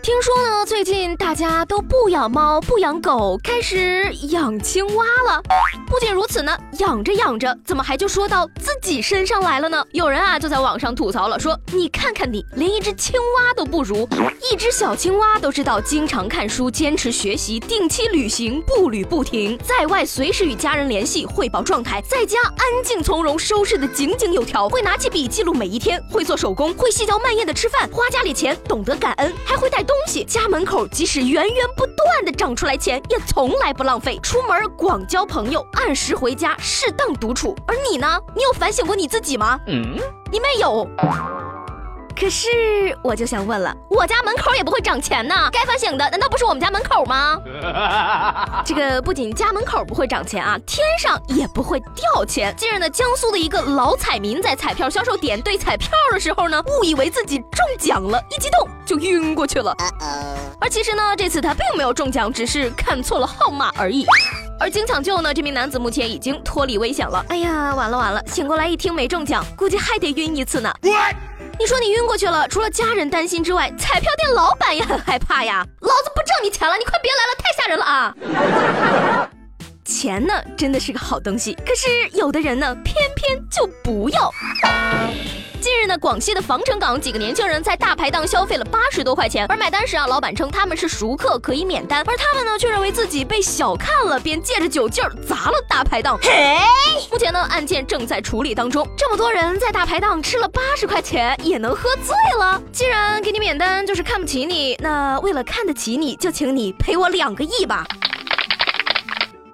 听说呢，最近大家都不养猫、不养狗，开始养青蛙了。不仅如此呢，养着养着，怎么还就说到自己身上来了呢？有人啊就在网上吐槽了，说你看看你，连一只青蛙都不如。一只小青蛙都知道经常看书、坚持学习、定期旅行、步履不停，在外随时与家人联系、汇报状态，在家安静从容、收拾的井井有条，会拿起笔记录每一天，会做手工，会细嚼慢咽的吃饭，花家里钱，懂得感恩，还会带东。西家门口，即使源源不断的长出来钱，也从来不浪费。出门广交朋友，按时回家，适当独处。而你呢？你有反省过你自己吗？嗯，你没有。可是我就想问了，我家门口也不会涨钱呢，该反省的难道不是我们家门口吗？这个不仅家门口不会涨钱啊，天上也不会掉钱。近日呢，江苏的一个老彩民在彩票销售点兑彩票的时候呢，误以为自己中奖了，一激动就晕过去了。而其实呢，这次他并没有中奖，只是看错了号码而已。而经抢救呢，这名男子目前已经脱离危险了。哎呀，完了完了，醒过来一听没中奖，估计还得晕一次呢。你说你晕过去了，除了家人担心之外，彩票店老板也很害怕呀。老子不挣你钱了，你快别来了，太吓人了啊！钱呢，真的是个好东西，可是有的人呢，偏偏就不要。近日呢，广西的防城港几个年轻人在大排档消费了八十多块钱，而买单时啊，老板称他们是熟客，可以免单，而他们呢却认为自己被小看了，便借着酒劲儿砸了大排档。嘿，目前呢案件正在处理当中。这么多人在大排档吃了八十块钱也能喝醉了？既然给你免单就是看不起你，那为了看得起你就请你赔我两个亿吧。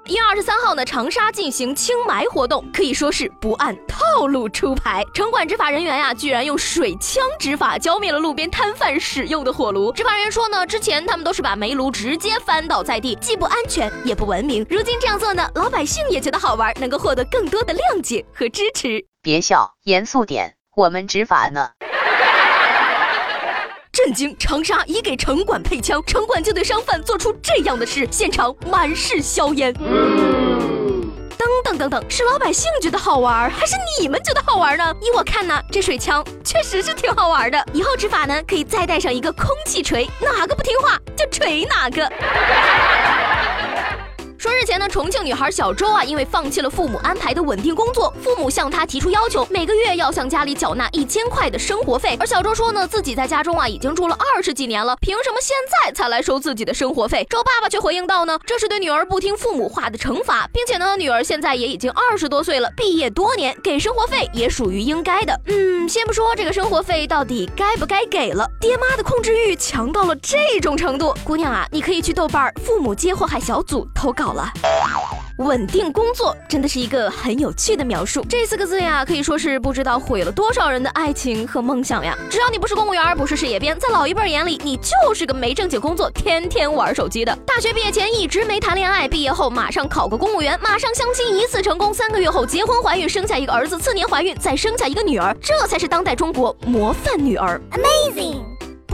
一月二十三号呢，长沙进行清霾活动，可以说是不按套路出牌。城管执法人员呀，居然用水枪执法，浇灭了路边摊贩使用的火炉。执法人员说呢，之前他们都是把煤炉直接翻倒在地，既不安全也不文明。如今这样做呢，老百姓也觉得好玩，能够获得更多的谅解和支持。别笑，严肃点，我们执法呢。震惊！长沙已给城管配枪，城管就对商贩做出这样的事，现场满是硝烟。等等等等，是老百姓觉得好玩，还是你们觉得好玩呢？依我看呢，这水枪确实是挺好玩的。以后执法呢，可以再带上一个空气锤，哪个不听话就锤哪个。说日前呢，重庆女孩小周啊，因为放弃了父母安排的稳定工作，父母向她提出要求，每个月要向家里缴纳一千块的生活费。而小周说呢，自己在家中啊已经住了二十几年了，凭什么现在才来收自己的生活费？周爸爸却回应道呢，这是对女儿不听父母话的惩罚，并且呢，女儿现在也已经二十多岁了，毕业多年，给生活费也属于应该的。嗯，先不说这个生活费到底该不该给了，爹妈的控制欲强到了这种程度，姑娘啊，你可以去豆瓣父母皆祸害小组投稿。了，稳定工作真的是一个很有趣的描述。这四个字呀，可以说是不知道毁了多少人的爱情和梦想呀。只要你不是公务员，不是事业编，在老一辈眼里，你就是个没正经工作，天天玩手机的。大学毕业前一直没谈恋爱，毕业后马上考个公务员，马上相亲一次成功，三个月后结婚怀孕，生下一个儿子，次年怀孕再生下一个女儿，这才是当代中国模范女儿。Amazing。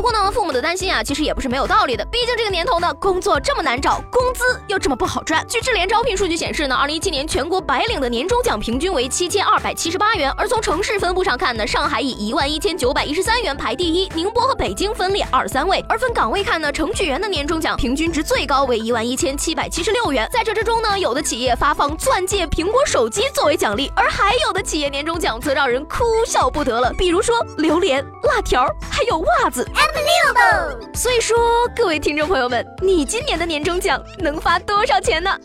不过呢，父母的担心啊，其实也不是没有道理的。毕竟这个年头呢，工作这么难找，工资又这么不好赚。据智联招聘数据显示呢，二零一七年全国白领的年终奖平均为七千二百七十八元。而从城市分布上看呢，上海以一万一千九百一十三元排第一，宁波和北京分列二三位。而分岗位看呢，程序员的年终奖平均值最高为一万一千七百七十六元。在这之中呢，有的企业发放钻戒、苹果手机作为奖励，而还有的企业年终奖则让人哭笑不得了。比如说榴莲、辣条，有袜子。所以说，各位听众朋友们，你今年的年终奖能发多少钱呢？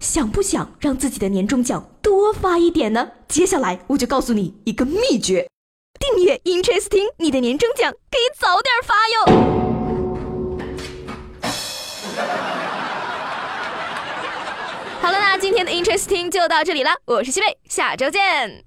想不想让自己的年终奖多发一点呢？接下来我就告诉你一个秘诀：订阅 Interesting，你的年终奖可以早点发哟。好了，那今天的 Interesting 就到这里了，我是西贝，下周见。